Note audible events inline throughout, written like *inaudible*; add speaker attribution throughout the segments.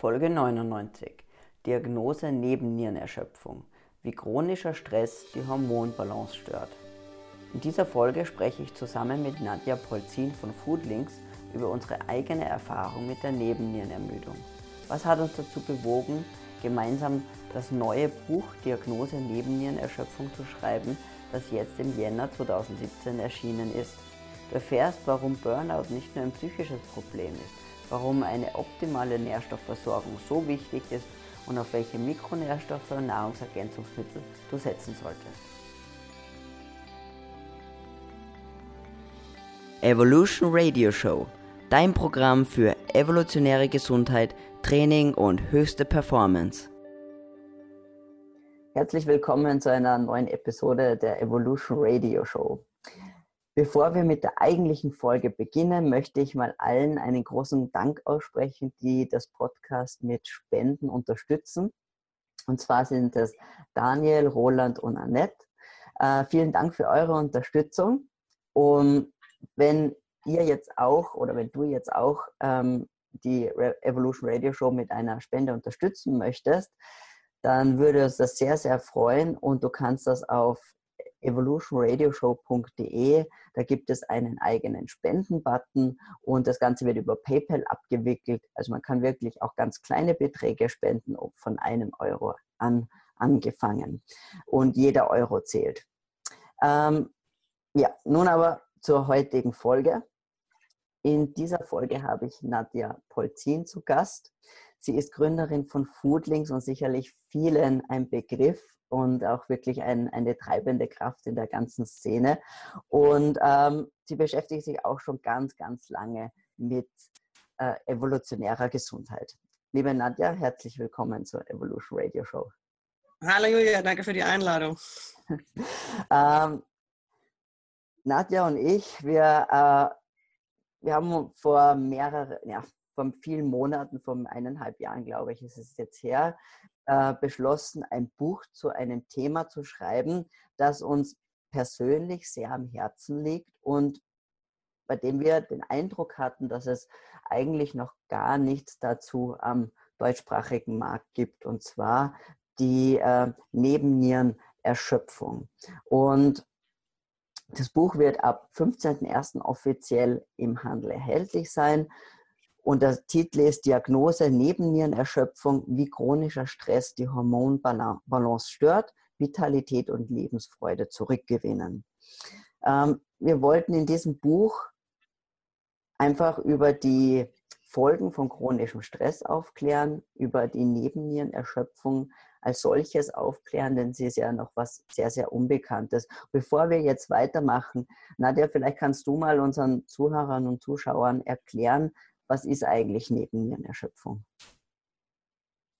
Speaker 1: Folge 99. Diagnose Nebennierenerschöpfung. Wie chronischer Stress die Hormonbalance stört. In dieser Folge spreche ich zusammen mit Nadja Polzin von Foodlinks über unsere eigene Erfahrung mit der Nebennierenermüdung. Was hat uns dazu bewogen, gemeinsam das neue Buch Diagnose Nebennierenerschöpfung zu schreiben, das jetzt im Jänner 2017 erschienen ist. Du erfährst, warum Burnout nicht nur ein psychisches Problem ist, warum eine optimale Nährstoffversorgung so wichtig ist und auf welche Mikronährstoffe und Nahrungsergänzungsmittel du setzen solltest. Evolution Radio Show, dein Programm für evolutionäre Gesundheit, Training und höchste Performance. Herzlich willkommen zu einer neuen Episode der Evolution Radio Show. Bevor wir mit der eigentlichen Folge beginnen, möchte ich mal allen einen großen Dank aussprechen, die das Podcast mit Spenden unterstützen. Und zwar sind es Daniel, Roland und Annette. Äh, vielen Dank für eure Unterstützung. Und wenn ihr jetzt auch oder wenn du jetzt auch ähm, die Evolution Radio Show mit einer Spende unterstützen möchtest, dann würde uns das sehr, sehr freuen und du kannst das auf evolutionradioshow.de. Da gibt es einen eigenen Spendenbutton und das Ganze wird über PayPal abgewickelt. Also man kann wirklich auch ganz kleine Beträge spenden, von einem Euro an angefangen. Und jeder Euro zählt. Ähm, ja, nun aber zur heutigen Folge. In dieser Folge habe ich Nadja Polzin zu Gast. Sie ist Gründerin von Foodlinks und sicherlich vielen ein Begriff und auch wirklich ein, eine treibende Kraft in der ganzen Szene. Und ähm, sie beschäftigt sich auch schon ganz, ganz lange mit äh, evolutionärer Gesundheit. Liebe Nadja, herzlich willkommen zur Evolution Radio Show.
Speaker 2: Hallo Julia, danke für die Einladung. *laughs*
Speaker 1: ähm, Nadja und ich, wir, äh, wir haben vor mehreren, ja, vor vielen Monaten, vor eineinhalb Jahren, glaube ich, ist es jetzt her, äh, beschlossen, ein Buch zu einem Thema zu schreiben, das uns persönlich sehr am Herzen liegt und bei dem wir den Eindruck hatten, dass es eigentlich noch gar nichts dazu am deutschsprachigen Markt gibt, und zwar die äh, Nebennierenerschöpfung. Und das Buch wird ab 15.01. offiziell im Handel erhältlich sein. Und der Titel ist Diagnose Nebennierenerschöpfung, wie chronischer Stress die Hormonbalance stört, Vitalität und Lebensfreude zurückgewinnen. Ähm, wir wollten in diesem Buch einfach über die Folgen von chronischem Stress aufklären, über die Nebennierenerschöpfung als solches aufklären, denn sie ist ja noch was sehr, sehr Unbekanntes. Bevor wir jetzt weitermachen, Nadja, vielleicht kannst du mal unseren Zuhörern und Zuschauern erklären, was ist eigentlich Nebennierenerschöpfung?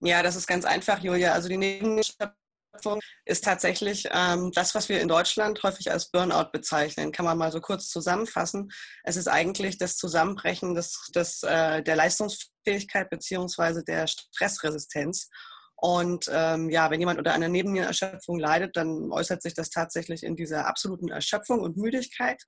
Speaker 2: Ja, das ist ganz einfach, Julia. Also die Nebennierenerschöpfung ist tatsächlich ähm, das, was wir in Deutschland häufig als Burnout bezeichnen. Kann man mal so kurz zusammenfassen. Es ist eigentlich das Zusammenbrechen des, des, äh, der Leistungsfähigkeit bzw. der Stressresistenz. Und ähm, ja, wenn jemand unter einer Nebennierenerschöpfung leidet, dann äußert sich das tatsächlich in dieser absoluten Erschöpfung und Müdigkeit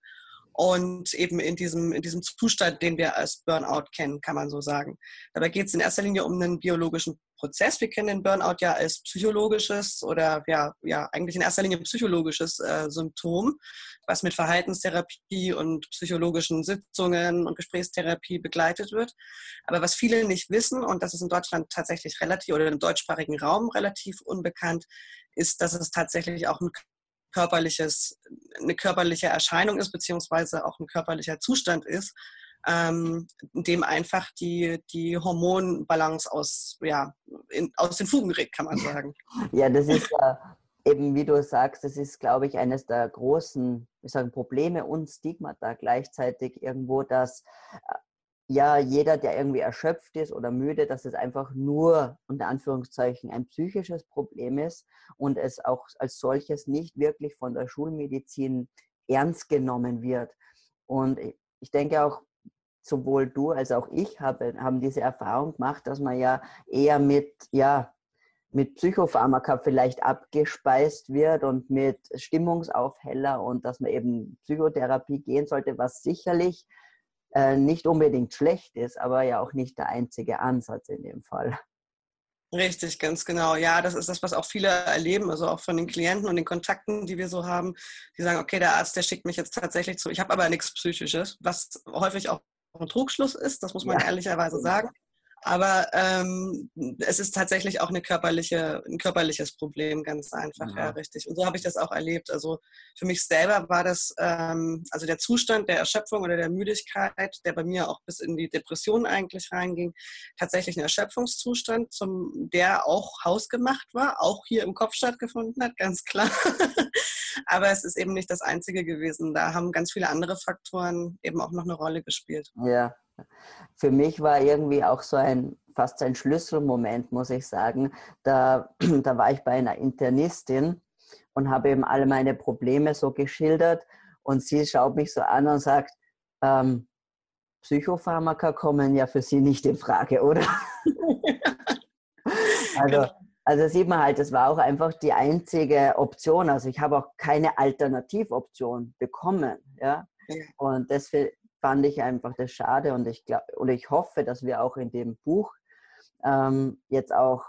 Speaker 2: und eben in diesem, in diesem Zustand, den wir als Burnout kennen, kann man so sagen. Dabei geht es in erster Linie um einen biologischen Prozess. Wir kennen den Burnout ja als psychologisches oder ja, ja eigentlich in erster Linie psychologisches äh, Symptom, was mit Verhaltenstherapie und psychologischen Sitzungen und Gesprächstherapie begleitet wird. Aber was viele nicht wissen, und das ist in Deutschland tatsächlich relativ oder im deutschsprachigen Raum relativ unbekannt, ist, dass es tatsächlich auch ein körperliches, eine körperliche Erscheinung ist, beziehungsweise auch ein körperlicher Zustand ist, ähm, in dem einfach die, die Hormonbalance aus, ja, in, aus den Fugen gerät, kann man sagen.
Speaker 1: Ja, das ist äh, eben, wie du sagst, das ist, glaube ich, eines der großen ich sage, Probleme und Stigmata gleichzeitig irgendwo, dass äh, ja, jeder, der irgendwie erschöpft ist oder müde, dass es einfach nur unter Anführungszeichen ein psychisches Problem ist und es auch als solches nicht wirklich von der Schulmedizin ernst genommen wird. Und ich denke auch, sowohl du als auch ich habe, haben diese Erfahrung gemacht, dass man ja eher mit, ja, mit Psychopharmaka vielleicht abgespeist wird und mit Stimmungsaufheller und dass man eben Psychotherapie gehen sollte, was sicherlich äh, nicht unbedingt schlecht ist, aber ja auch nicht der einzige Ansatz in dem Fall.
Speaker 2: Richtig, ganz genau. Ja, das ist das, was auch viele erleben, also auch von den Klienten und den Kontakten, die wir so haben. Die sagen, okay, der Arzt, der schickt mich jetzt tatsächlich zu. Ich habe aber nichts Psychisches, was häufig auch ein Trugschluss ist, das muss man ja. ehrlicherweise sagen. Aber ähm, es ist tatsächlich auch eine körperliche, ein körperliches Problem, ganz einfach, ja, ja richtig. Und so habe ich das auch erlebt. Also für mich selber war das, ähm, also der Zustand der Erschöpfung oder der Müdigkeit, der bei mir auch bis in die Depression eigentlich reinging, tatsächlich ein Erschöpfungszustand, zum, der auch hausgemacht war, auch hier im Kopf stattgefunden hat, ganz klar. *laughs* Aber es ist eben nicht das Einzige gewesen. Da haben ganz viele andere Faktoren eben auch noch eine Rolle gespielt.
Speaker 1: Ja, für mich war irgendwie auch so ein fast ein Schlüsselmoment, muss ich sagen. Da, *clears throat* da war ich bei einer Internistin und habe eben alle meine Probleme so geschildert und sie schaut mich so an und sagt, ähm, Psychopharmaka kommen ja für Sie nicht in Frage, oder? *laughs* also, also sieht man halt, das war auch einfach die einzige Option. Also ich habe auch keine Alternativoption bekommen. Ja? Und deswegen, fand ich einfach das schade und ich glaube oder ich hoffe, dass wir auch in dem Buch ähm, jetzt auch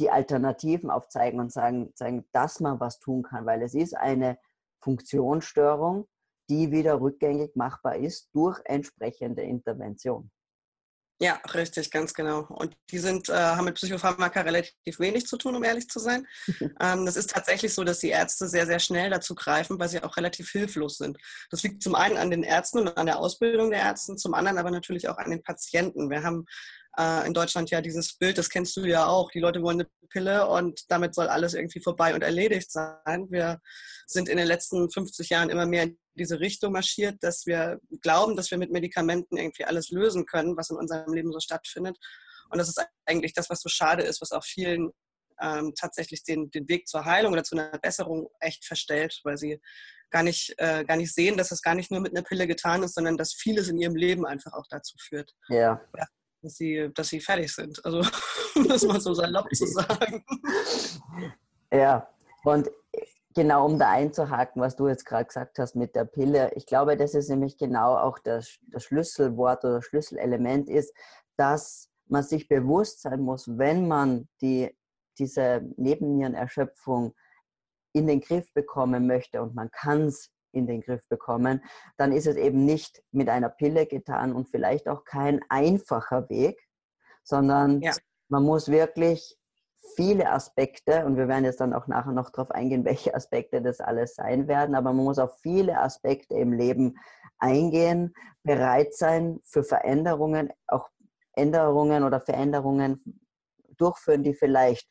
Speaker 1: die Alternativen aufzeigen und sagen, zeigen, dass man was tun kann, weil es ist eine Funktionsstörung, die wieder rückgängig machbar ist durch entsprechende Intervention.
Speaker 2: Ja, richtig, ganz genau. Und die sind, äh, haben mit Psychopharmaka relativ wenig zu tun, um ehrlich zu sein. *laughs* ähm, das ist tatsächlich so, dass die Ärzte sehr, sehr schnell dazu greifen, weil sie auch relativ hilflos sind. Das liegt zum einen an den Ärzten und an der Ausbildung der Ärzte, zum anderen aber natürlich auch an den Patienten. Wir haben äh, in Deutschland ja dieses Bild, das kennst du ja auch, die Leute wollen eine Pille und damit soll alles irgendwie vorbei und erledigt sein. Wir sind in den letzten 50 Jahren immer mehr in diese Richtung marschiert, dass wir glauben, dass wir mit Medikamenten irgendwie alles lösen können, was in unserem Leben so stattfindet. Und das ist eigentlich das, was so schade ist, was auch vielen ähm, tatsächlich den, den Weg zur Heilung oder zu einer Besserung echt verstellt, weil sie gar nicht, äh, gar nicht sehen, dass das gar nicht nur mit einer Pille getan ist, sondern dass vieles in ihrem Leben einfach auch dazu führt.
Speaker 1: Ja.
Speaker 2: ja dass sie, dass sie fertig sind. Also, *laughs* um das mal so salopp zu sagen.
Speaker 1: Ja, und genau um da einzuhaken, was du jetzt gerade gesagt hast mit der Pille, ich glaube, das ist nämlich genau auch das, das Schlüsselwort oder Schlüsselelement ist, dass man sich bewusst sein muss, wenn man die, diese Nebennierenerschöpfung in den Griff bekommen möchte und man kann es in den Griff bekommen, dann ist es eben nicht mit einer Pille getan und vielleicht auch kein einfacher Weg, sondern ja. man muss wirklich viele Aspekte, und wir werden jetzt dann auch nachher noch darauf eingehen, *laughs* welche Aspekte das alles sein werden, aber man muss auf viele Aspekte im Leben eingehen, bereit sein für Veränderungen, auch Änderungen oder Veränderungen durchführen, die vielleicht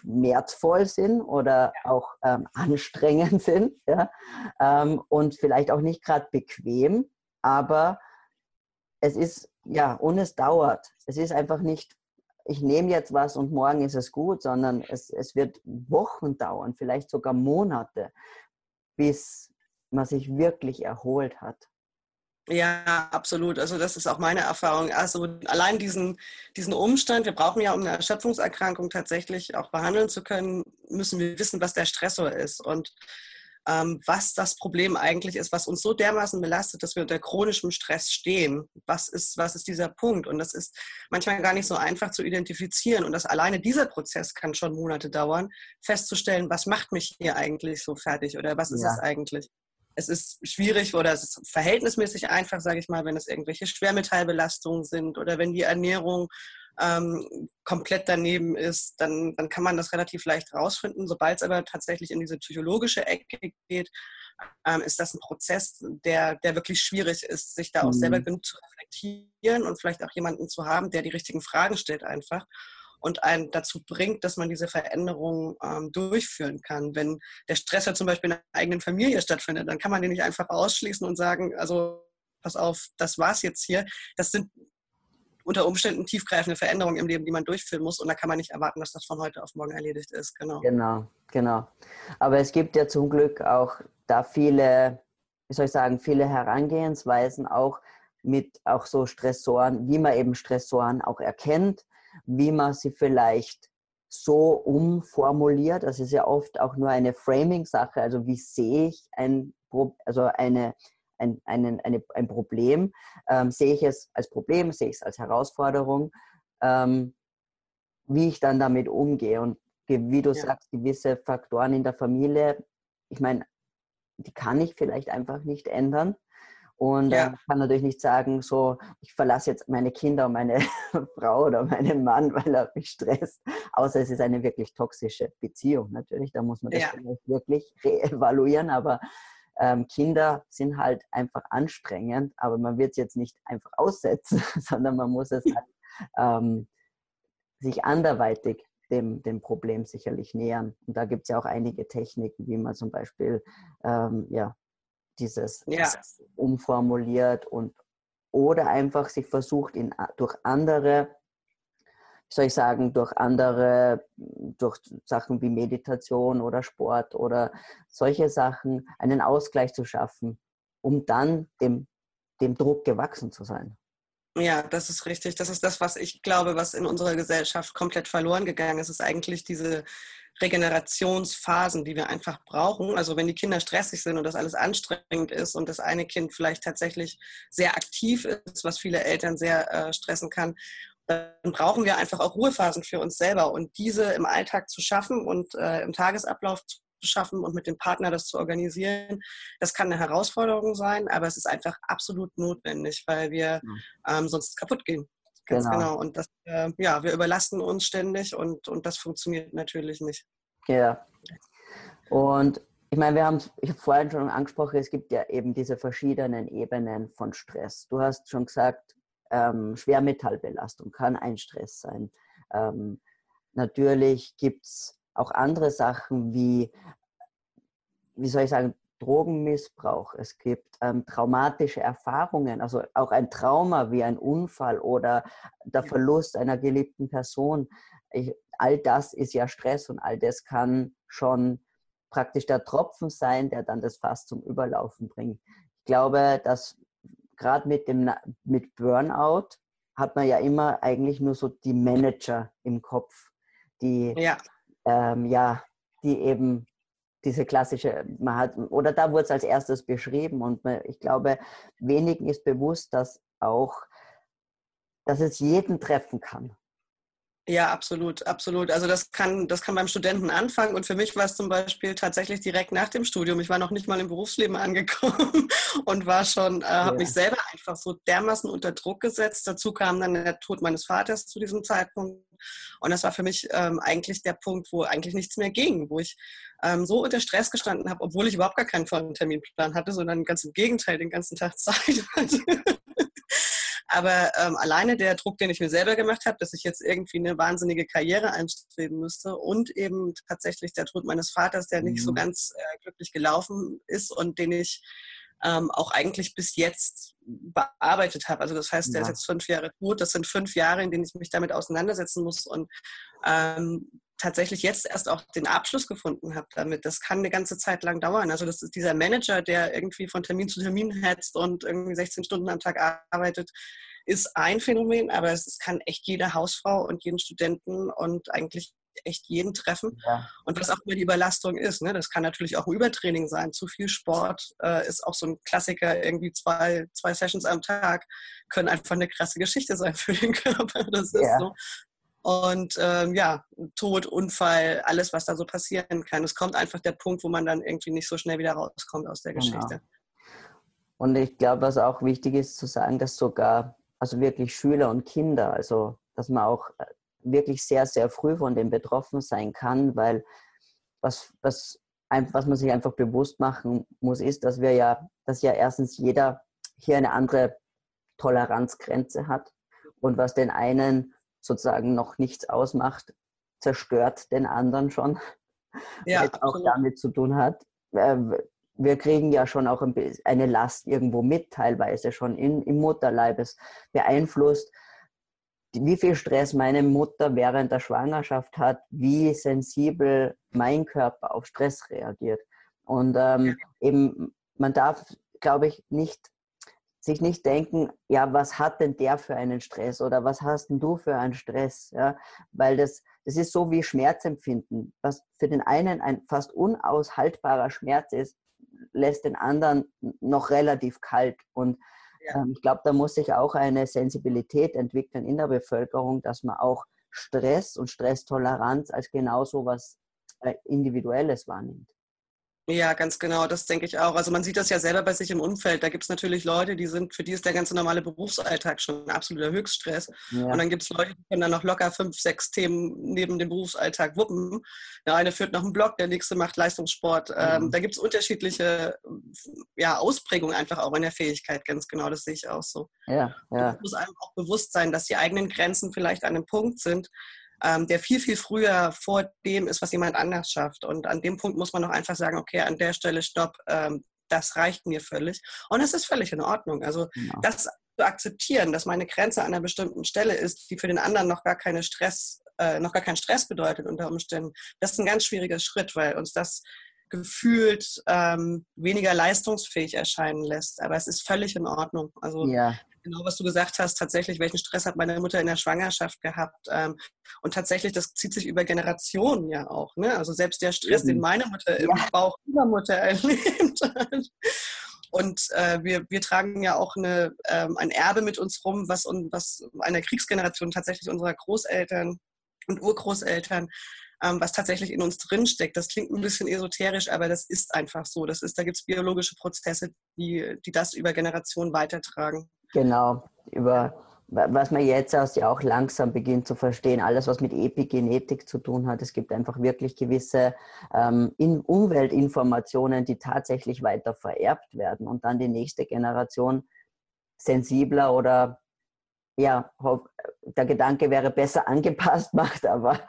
Speaker 1: schmerzvoll sind oder auch ähm, anstrengend *laughs* sind ja? Ähm, und vielleicht auch nicht gerade bequem, aber es ist, ja, und es dauert. Es ist einfach nicht, ich nehme jetzt was und morgen ist es gut, sondern es, es wird Wochen dauern, vielleicht sogar Monate, bis man sich wirklich erholt hat.
Speaker 2: Ja, absolut. Also das ist auch meine Erfahrung. Also allein diesen, diesen Umstand, wir brauchen ja, um eine Erschöpfungserkrankung tatsächlich auch behandeln zu können, müssen wir wissen, was der Stressor ist und ähm, was das Problem eigentlich ist, was uns so dermaßen belastet, dass wir unter chronischem Stress stehen. Was ist, was ist dieser Punkt? Und das ist manchmal gar nicht so einfach zu identifizieren. Und das alleine dieser Prozess kann schon Monate dauern, festzustellen, was macht mich hier eigentlich so fertig oder was ist ja. es eigentlich? Es ist schwierig oder es ist verhältnismäßig einfach, sage ich mal, wenn es irgendwelche Schwermetallbelastungen sind oder wenn die Ernährung ähm, komplett daneben ist, dann, dann kann man das relativ leicht rausfinden. Sobald es aber tatsächlich in diese psychologische Ecke geht, ähm, ist das ein Prozess, der, der wirklich schwierig ist, sich da auch mhm. selber genug zu reflektieren und vielleicht auch jemanden zu haben, der die richtigen Fragen stellt einfach und einen dazu bringt, dass man diese Veränderungen ähm, durchführen kann. Wenn der Stress ja zum Beispiel in der eigenen Familie stattfindet, dann kann man den nicht einfach ausschließen und sagen, also pass auf, das war's jetzt hier. Das sind unter Umständen tiefgreifende Veränderungen im Leben, die man durchführen muss. Und da kann man nicht erwarten, dass das von heute auf morgen erledigt ist.
Speaker 1: Genau. Genau, genau. Aber es gibt ja zum Glück auch da viele, wie soll ich sagen, viele Herangehensweisen auch mit auch so Stressoren, wie man eben Stressoren auch erkennt wie man sie vielleicht so umformuliert. Das ist ja oft auch nur eine Framing-Sache. Also wie sehe ich ein, also eine, ein, ein, eine, ein Problem, ähm, sehe ich es als Problem, sehe ich es als Herausforderung, ähm, wie ich dann damit umgehe. Und wie du ja. sagst, gewisse Faktoren in der Familie, ich meine, die kann ich vielleicht einfach nicht ändern. Und ja. kann natürlich nicht sagen, so, ich verlasse jetzt meine Kinder und meine *laughs* Frau oder meinen Mann, *laughs* weil er mich stresst. Außer es ist eine wirklich toxische Beziehung natürlich. Da muss man das ja. wirklich reevaluieren. Aber ähm, Kinder sind halt einfach anstrengend, aber man wird es jetzt nicht einfach aussetzen, *laughs* sondern man muss es halt, ähm, sich anderweitig dem, dem Problem sicherlich nähern. Und da gibt es ja auch einige Techniken, wie man zum Beispiel ähm, ja, dieses ja. umformuliert und oder einfach sich versucht, in, durch andere, wie soll ich sagen, durch andere, durch Sachen wie Meditation oder Sport oder solche Sachen einen Ausgleich zu schaffen, um dann dem, dem Druck gewachsen zu sein.
Speaker 2: Ja, das ist richtig. Das ist das, was ich glaube, was in unserer Gesellschaft komplett verloren gegangen ist. Ist eigentlich diese Regenerationsphasen, die wir einfach brauchen. Also wenn die Kinder stressig sind und das alles anstrengend ist und das eine Kind vielleicht tatsächlich sehr aktiv ist, was viele Eltern sehr äh, stressen kann, dann brauchen wir einfach auch Ruhephasen für uns selber. Und diese im Alltag zu schaffen und äh, im Tagesablauf zu schaffen und mit dem Partner das zu organisieren. Das kann eine Herausforderung sein, aber es ist einfach absolut notwendig, weil wir ähm, sonst kaputt gehen. Ganz genau. genau. Und das, äh, ja, wir überlasten uns ständig und, und das funktioniert natürlich nicht.
Speaker 1: Ja. Und ich meine, wir haben ich habe vorhin schon angesprochen, es gibt ja eben diese verschiedenen Ebenen von Stress. Du hast schon gesagt, ähm, Schwermetallbelastung kann ein Stress sein. Ähm, natürlich gibt es auch andere Sachen wie, wie soll ich sagen, Drogenmissbrauch, es gibt ähm, traumatische Erfahrungen, also auch ein Trauma wie ein Unfall oder der Verlust einer geliebten Person. Ich, all das ist ja Stress und all das kann schon praktisch der Tropfen sein, der dann das Fass zum Überlaufen bringt. Ich glaube, dass gerade mit dem mit Burnout hat man ja immer eigentlich nur so die Manager im Kopf, die ja, ähm, ja die eben diese klassische, man hat, oder da wurde es als erstes beschrieben und man, ich glaube, wenigen ist bewusst, dass auch, dass es jeden treffen kann.
Speaker 2: Ja, absolut, absolut. Also das kann, das kann beim Studenten anfangen und für mich war es zum Beispiel tatsächlich direkt nach dem Studium. Ich war noch nicht mal im Berufsleben angekommen *laughs* und war schon, äh, habe ja. mich selber einfach so dermaßen unter Druck gesetzt. Dazu kam dann der Tod meines Vaters zu diesem Zeitpunkt und das war für mich ähm, eigentlich der Punkt, wo eigentlich nichts mehr ging, wo ich ähm, so unter Stress gestanden habe, obwohl ich überhaupt gar keinen vollen Terminplan hatte, sondern ganz im Gegenteil den ganzen Tag *laughs* Zeit hatte. Aber ähm, alleine der Druck, den ich mir selber gemacht habe, dass ich jetzt irgendwie eine wahnsinnige Karriere einstreben müsste und eben tatsächlich der Tod meines Vaters, der nicht so mhm. ganz äh, glücklich gelaufen ist und den ich ähm, auch eigentlich bis jetzt bearbeitet habe. Also das heißt, der ja. ist jetzt fünf Jahre tot. Das sind fünf Jahre, in denen ich mich damit auseinandersetzen muss und ähm, tatsächlich jetzt erst auch den Abschluss gefunden habe damit. Das kann eine ganze Zeit lang dauern. Also das ist dieser Manager, der irgendwie von Termin zu Termin hetzt und irgendwie 16 Stunden am Tag arbeitet, ist ein Phänomen, aber es kann echt jede Hausfrau und jeden Studenten und eigentlich echt jeden treffen. Ja. Und was auch immer die Überlastung ist. Ne? Das kann natürlich auch ein Übertraining sein. Zu viel Sport äh, ist auch so ein Klassiker. Irgendwie zwei, zwei Sessions am Tag können einfach eine krasse Geschichte sein *laughs* für den Körper. Das ist ja. so. Und ähm, ja, Tod, Unfall, alles, was da so passieren kann. Es kommt einfach der Punkt, wo man dann irgendwie nicht so schnell wieder rauskommt aus der genau. Geschichte.
Speaker 1: Und ich glaube, was auch wichtig ist zu sagen, dass sogar, also wirklich Schüler und Kinder, also dass man auch äh, wirklich sehr, sehr früh von dem betroffen sein kann, weil was, was, was man sich einfach bewusst machen muss, ist, dass wir ja, dass ja erstens jeder hier eine andere Toleranzgrenze hat und was den einen sozusagen noch nichts ausmacht, zerstört den anderen schon. *laughs* Ja, was auch damit zu tun hat. Äh, wir kriegen ja schon auch eine Last irgendwo mit, teilweise schon in, im Mutterleib. Es beeinflusst, wie viel Stress meine Mutter während der Schwangerschaft hat, wie sensibel mein Körper auf Stress reagiert. Und ähm, eben, man darf, glaube ich, nicht sich nicht denken, ja, was hat denn der für einen Stress oder was hast denn du für einen Stress? Ja, weil das, das ist so wie Schmerzempfinden. Was für den einen ein fast unaushaltbarer Schmerz ist, lässt den anderen noch relativ kalt. Und ja. ähm, ich glaube, da muss sich auch eine Sensibilität entwickeln in der Bevölkerung, dass man auch Stress und Stresstoleranz als genauso was äh, Individuelles wahrnimmt.
Speaker 2: Ja, ganz genau, das denke ich auch. Also man sieht das ja selber bei sich im Umfeld. Da gibt es natürlich Leute, die sind, für die ist der ganze normale Berufsalltag schon ein absoluter Höchststress. Ja. Und dann gibt es Leute, die können dann noch locker fünf, sechs Themen neben dem Berufsalltag wuppen. Der eine führt noch einen Blog, der nächste macht Leistungssport. Ähm, mhm. da gibt es unterschiedliche ja, Ausprägungen einfach auch in der Fähigkeit, ganz genau, das sehe ich auch so. Ja, ja. Es muss einem auch bewusst sein, dass die eigenen Grenzen vielleicht an einem Punkt sind, ähm, der viel, viel früher vor dem ist, was jemand anders schafft. Und an dem Punkt muss man auch einfach sagen, okay, an der Stelle stopp, ähm, das reicht mir völlig. Und es ist völlig in Ordnung. Also ja. das zu akzeptieren, dass meine Grenze an einer bestimmten Stelle ist, die für den anderen noch gar keine Stress, äh, noch gar keinen Stress bedeutet unter Umständen, das ist ein ganz schwieriger Schritt, weil uns das gefühlt ähm, weniger leistungsfähig erscheinen lässt. Aber es ist völlig in Ordnung. Also ja genau, was du gesagt hast, tatsächlich, welchen Stress hat meine Mutter in der Schwangerschaft gehabt? Ähm, und tatsächlich, das zieht sich über Generationen ja auch. Ne? Also selbst der Stress, den meine Mutter im Bauch *laughs* ihrer Mutter erlebt hat. Und äh, wir, wir tragen ja auch eine, ähm, ein Erbe mit uns rum, was, was einer Kriegsgeneration tatsächlich unserer Großeltern und Urgroßeltern ähm, was tatsächlich in uns drinsteckt. Das klingt ein bisschen esoterisch, aber das ist einfach so. Das ist, da gibt es biologische Prozesse, die, die das über Generationen weitertragen.
Speaker 1: Genau, über was man jetzt erst ja auch langsam beginnt zu verstehen, alles was mit Epigenetik zu tun hat. Es gibt einfach wirklich gewisse ähm, Umweltinformationen, die tatsächlich weiter vererbt werden und dann die nächste Generation sensibler oder ja, der Gedanke wäre besser angepasst *laughs* macht, aber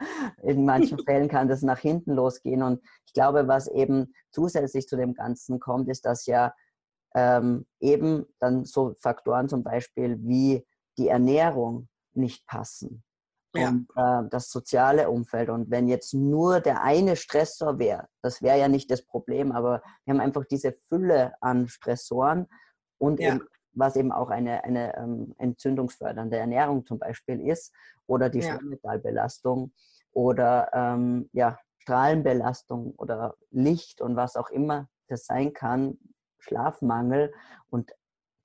Speaker 1: in manchen *laughs* Fällen kann das nach hinten losgehen. Und ich glaube, was eben zusätzlich zu dem Ganzen kommt, ist, dass ja ähm, eben dann so Faktoren zum Beispiel wie die Ernährung nicht passen. Ja. Und äh, das soziale Umfeld. Und wenn jetzt nur der eine Stressor wäre, das wäre ja nicht das Problem, aber wir haben einfach diese Fülle an Stressoren und ja. eben, was eben auch eine, eine ähm, entzündungsfördernde Ernährung zum Beispiel ist oder die ja. Schwermetallbelastung oder ähm, ja, Strahlenbelastung oder Licht und was auch immer das sein kann, Schlafmangel und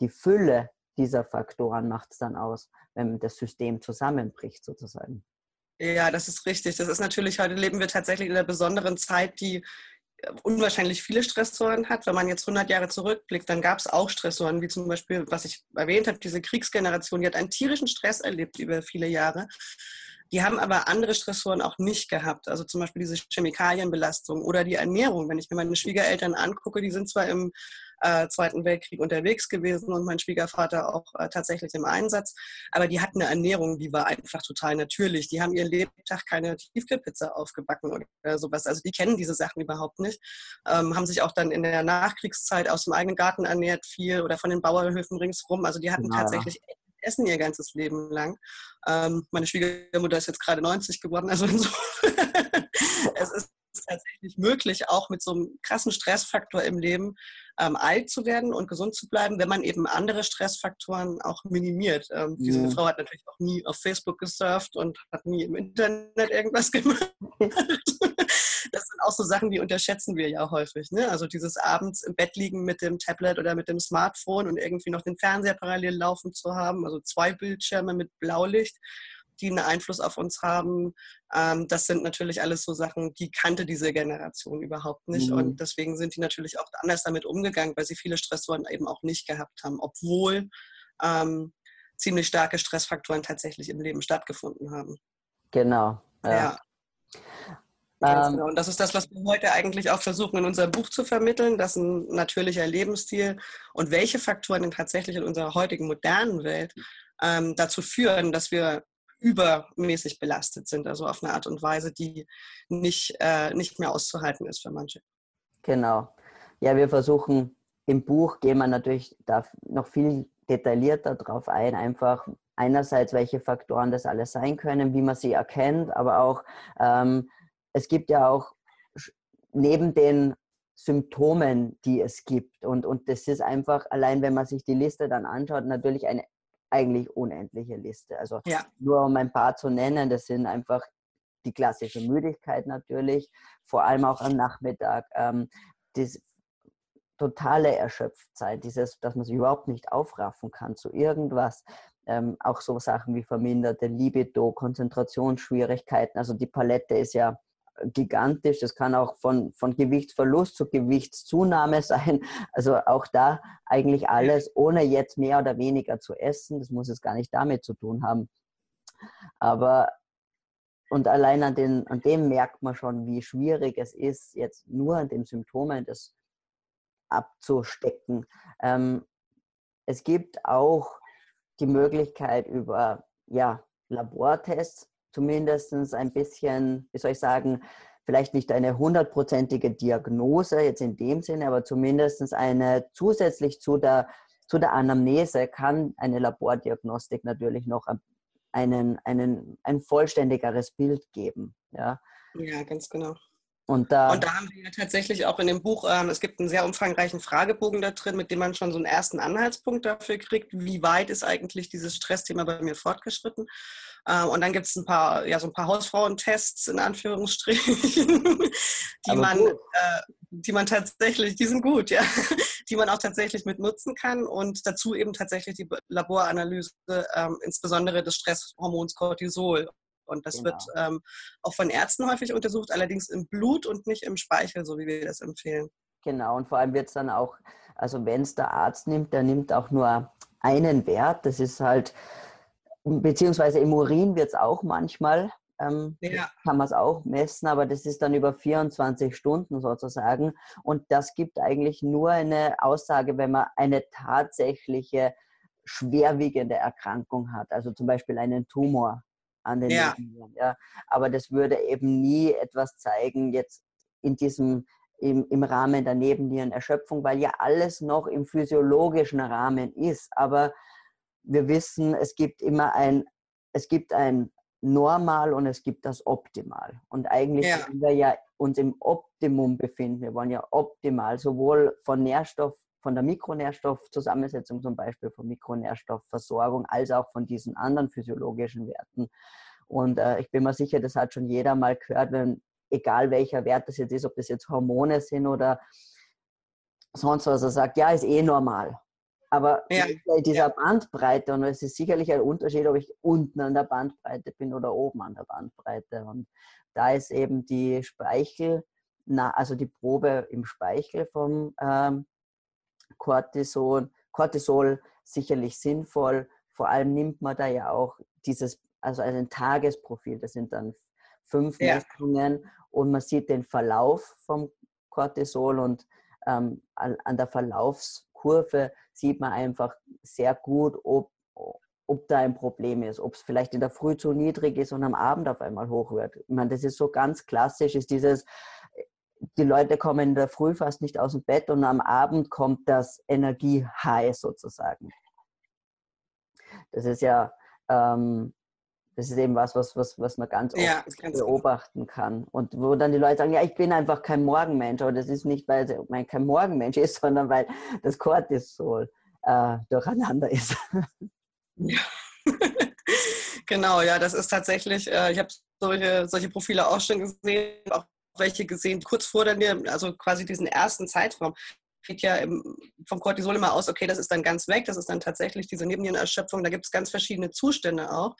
Speaker 1: die Fülle dieser Faktoren macht es dann aus, wenn das System zusammenbricht sozusagen.
Speaker 2: Ja, das ist richtig. Das ist natürlich, heute leben wir tatsächlich in einer besonderen Zeit, die äh, unwahrscheinlich viele Stressoren hat. Wenn man jetzt 100 Jahre zurückblickt, dann gab es auch Stressoren, wie zum Beispiel, was ich erwähnt habe, diese Kriegsgeneration, die hat einen tierischen Stress erlebt über viele Jahre. Die haben aber andere Stressoren auch nicht gehabt. Also zum Beispiel diese Chemikalienbelastung oder die Ernährung. Wenn ich mir meine Schwiegereltern angucke, die sind zwar im äh, Zweiten Weltkrieg unterwegs gewesen und mein Schwiegervater auch äh, tatsächlich im Einsatz, aber die hatten eine Ernährung, die war einfach total natürlich. Die haben ihren Lebtag keine Tiefkühlpizza aufgebacken oder sowas. Also die kennen diese Sachen überhaupt nicht. Ähm, haben sich auch dann in der Nachkriegszeit aus dem eigenen Garten ernährt viel oder von den Bauernhöfen ringsrum. Also die hatten ja. tatsächlich essen ihr ganzes Leben lang. Ähm, meine Schwiegermutter ist jetzt gerade 90 geworden, also so. *laughs* es ist tatsächlich möglich, auch mit so einem krassen Stressfaktor im Leben ähm, alt zu werden und gesund zu bleiben, wenn man eben andere Stressfaktoren auch minimiert. Ähm, ja. Diese Frau hat natürlich auch nie auf Facebook gesurft und hat nie im Internet irgendwas *laughs* gemacht. das sind auch so Sachen, die unterschätzen wir ja häufig. Ne? Also dieses abends im Bett liegen mit dem Tablet oder mit dem Smartphone und irgendwie noch den Fernseher parallel laufen zu haben, also zwei Bildschirme mit Blaulicht die einen Einfluss auf uns haben. Ähm, das sind natürlich alles so Sachen, die kannte diese Generation überhaupt nicht. Mhm. Und deswegen sind die natürlich auch anders damit umgegangen, weil sie viele Stressoren eben auch nicht gehabt haben, obwohl ähm, ziemlich starke Stressfaktoren tatsächlich im Leben stattgefunden haben.
Speaker 1: Genau. Ja. ja.
Speaker 2: Ähm, genau. Und das ist das, was wir heute eigentlich auch versuchen, in unserem Buch zu vermitteln, dass ein natürlicher Lebensstil und welche Faktoren denn tatsächlich in unserer heutigen modernen Welt ähm, dazu führen, dass wir übermäßig belastet sind, also auf eine Art und Weise, die nicht, äh, nicht mehr auszuhalten ist für manche.
Speaker 1: Genau. Ja, wir versuchen im Buch, gehen wir natürlich da noch viel detaillierter drauf ein, einfach einerseits, welche Faktoren das alles sein können, wie man sie erkennt, aber auch, ähm, es gibt ja auch neben den Symptomen, die es gibt. Und, und das ist einfach, allein wenn man sich die Liste dann anschaut, natürlich eine eigentlich unendliche Liste. Also ja. nur um ein paar zu nennen, das sind einfach die klassische Müdigkeit natürlich, vor allem auch am Nachmittag, ähm, das totale Erschöpftsein, dieses, dass man sich überhaupt nicht aufraffen kann zu irgendwas. Ähm, auch so Sachen wie verminderte Libido, Konzentrationsschwierigkeiten. Also die Palette ist ja gigantisch. Das kann auch von, von Gewichtsverlust zu Gewichtszunahme *laughs* sein. Also auch da eigentlich alles, ohne jetzt mehr oder weniger zu essen. Das muss jetzt gar nicht damit zu tun haben. Aber und allein an, den, an dem merkt man schon, wie schwierig es ist, jetzt nur an den Symptomen das abzustecken. Ähm, es gibt auch die Möglichkeit über ja, Labortests zumindest ein bisschen, wie soll ich sagen, vielleicht nicht eine hundertprozentige Diagnose jetzt in dem Sinne, aber zumindest eine zusätzlich zu der, zu der Anamnese kann eine Labordiagnostik natürlich noch einen, einen, ein vollständigeres Bild geben. Ja,
Speaker 2: ja ganz genau. Und da, und da, haben wir tatsächlich auch in dem Buch, ähm, es gibt einen sehr umfangreichen Fragebogen da drin, mit dem man schon so einen ersten Anhaltspunkt dafür kriegt, wie weit ist eigentlich dieses Stressthema bei mir fortgeschritten. Ähm, und dann gibt es ein paar, ja, so ein paar Hausfrauentests in Anführungsstrichen, *laughs* die man, äh, die man tatsächlich, die sind gut, ja, *laughs* die man auch tatsächlich mit nutzen kann und dazu eben tatsächlich die Laboranalyse, ähm, insbesondere des Stresshormons Cortisol. Und das genau. wird ähm, auch von Ärzten häufig untersucht, allerdings im Blut und nicht im Speichel, so wie wir das empfehlen.
Speaker 1: Genau, und vor allem wird es dann auch, also wenn es der Arzt nimmt, der nimmt auch nur einen Wert. Das ist halt, beziehungsweise im Urin wird es auch manchmal, ähm, ja. kann man es auch messen, aber das ist dann über 24 Stunden sozusagen. Und das gibt eigentlich nur eine Aussage, wenn man eine tatsächliche schwerwiegende Erkrankung hat, also zum Beispiel einen Tumor an den ja. Ja. Aber das würde eben nie etwas zeigen, jetzt in diesem, im, im Rahmen der Nebennierenerschöpfung, weil ja alles noch im physiologischen Rahmen ist. Aber wir wissen, es gibt immer ein, es gibt ein Normal und es gibt das Optimal. Und eigentlich ja. wollen wir ja uns im Optimum befinden. Wir wollen ja optimal sowohl von Nährstoff von der Mikronährstoffzusammensetzung zum Beispiel, von Mikronährstoffversorgung, als auch von diesen anderen physiologischen Werten. Und äh, ich bin mir sicher, das hat schon jeder mal gehört, wenn, egal welcher Wert das jetzt ist, ob das jetzt Hormone sind oder sonst was, er sagt, ja, ist eh normal. Aber ja. in dieser ja. Bandbreite, und es ist sicherlich ein Unterschied, ob ich unten an der Bandbreite bin oder oben an der Bandbreite. Und da ist eben die Speichel, na, also die Probe im Speichel vom ähm, Cortisol, Cortisol sicherlich sinnvoll. Vor allem nimmt man da ja auch dieses, also ein Tagesprofil, das sind dann fünf ja. Messungen und man sieht den Verlauf vom Cortisol und ähm, an, an, der Verlaufskurve sieht man einfach sehr gut, ob, ob da ein Problem ist, ob es vielleicht in der Früh zu niedrig ist und am Abend auf einmal hoch wird. Ich meine, das ist so ganz klassisch, ist dieses, die Leute kommen in der Früh fast nicht aus dem Bett und am Abend kommt das Energie-High sozusagen. Das ist ja, ähm, das ist eben was, was, was, was man ganz oft ja, beobachten kann. Und wo dann die Leute sagen, ja, ich bin einfach kein Morgenmensch. Aber das ist nicht, weil man kein Morgenmensch ist, *laughs* sondern weil das Cortisol äh, durcheinander ist.
Speaker 2: Ja. *laughs* genau, ja, das ist tatsächlich, äh, ich habe solche, solche Profile auch schon gesehen, auch welche gesehen, kurz vor der, also quasi diesen ersten Zeitraum, geht ja im, vom Cortisol immer aus, okay, das ist dann ganz weg, das ist dann tatsächlich diese Nebennierenerschöpfung, da gibt es ganz verschiedene Zustände auch.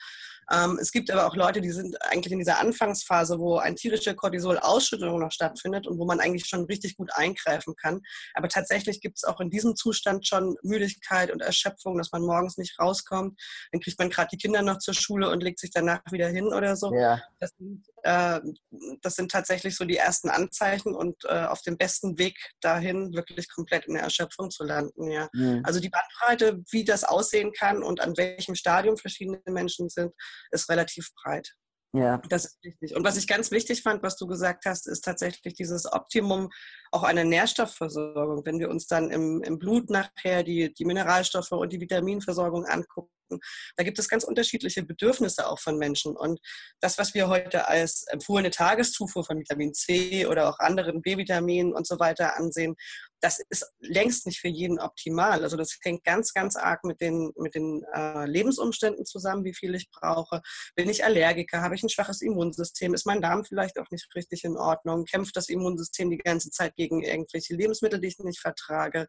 Speaker 2: Ähm, es gibt aber auch Leute, die sind eigentlich in dieser Anfangsphase, wo ein tierische Cortisol-Ausschüttung noch stattfindet und wo man eigentlich schon richtig gut eingreifen kann. Aber tatsächlich gibt es auch in diesem Zustand schon Müdigkeit und Erschöpfung, dass man morgens nicht rauskommt. Dann kriegt man gerade die Kinder noch zur Schule und legt sich danach wieder hin oder so. Ja. Das, sind, äh, das sind tatsächlich so die ersten Anzeichen und äh, auf dem besten Weg dahin wirklich komplett in der Erschöpfung zu landen. Ja. Mhm. Also die Bandbreite, wie das aussehen kann und an welchem Stadium verschiedene Menschen sind, ist relativ breit. Ja. Das ist wichtig. Und was ich ganz wichtig fand, was du gesagt hast, ist tatsächlich dieses Optimum auch einer Nährstoffversorgung. Wenn wir uns dann im, im Blut nachher die, die Mineralstoffe und die Vitaminversorgung angucken, Da gibt es ganz unterschiedliche Bedürfnisse auch von Menschen. Und das, was wir heute als empfohlene Tageszufuhr von Vitamin C oder auch anderen B-Vitaminen und so weiter ansehen, das ist längst nicht für jeden optimal. Also das hängt ganz, ganz arg mit den, mit den äh, Lebensumständen zusammen, wie viel ich brauche. Bin ich Allergiker? Habe ich ein schwaches Immunsystem? Ist mein Darm vielleicht auch nicht richtig in Ordnung? Kämpft das Immunsystem die ganze Zeit gegen irgendwelche Lebensmittel, die ich nicht vertrage?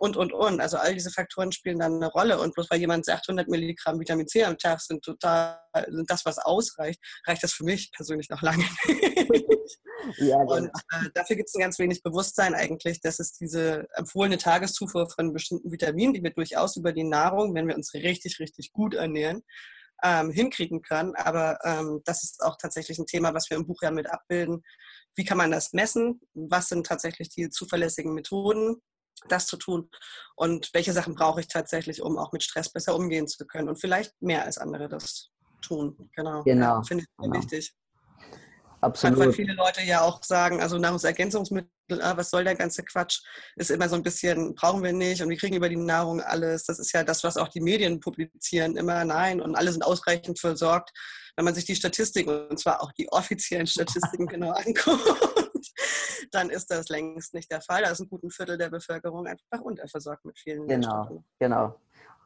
Speaker 2: Und, und, und. Also all diese Faktoren spielen dann eine Rolle. Und bloß weil jemand sagt, 100 Milligramm Vitamin C am Tag sind total, sind das, was ausreicht, reicht das für mich persönlich noch lange nicht. *laughs* ja, genau. Und äh, dafür gibt es ein ganz wenig Bewusstsein eigentlich, dass es diese empfohlene Tageszufuhr von bestimmten Vitaminen, die wir durchaus über die Nahrung, wenn wir uns richtig, richtig gut ernähren, ähm, hinkriegen können. Aber ähm, das ist auch tatsächlich ein Thema, was wir im Buch ja mit abbilden. Wie kann man das messen? Was sind tatsächlich die zuverlässigen Methoden? Das zu tun und welche Sachen brauche ich tatsächlich, um auch mit Stress besser umgehen zu können und vielleicht mehr als andere das tun. Genau.
Speaker 1: Genau.
Speaker 2: Finde ich
Speaker 1: genau.
Speaker 2: wichtig.
Speaker 1: Absolut.
Speaker 2: Weil viele Leute ja auch sagen, also Nahrungsergänzungsmittel, ah, was soll der ganze Quatsch, ist immer so ein bisschen, brauchen wir nicht und wir kriegen über die Nahrung alles. Das ist ja das, was auch die Medien publizieren, immer nein und alle sind ausreichend versorgt. Wenn man sich die Statistiken, und zwar auch die offiziellen Statistiken *laughs* genau anguckt, *laughs* dann ist das längst nicht der Fall. Da ist ein guten Viertel der Bevölkerung einfach unterversorgt mit vielen
Speaker 1: Genau, genau.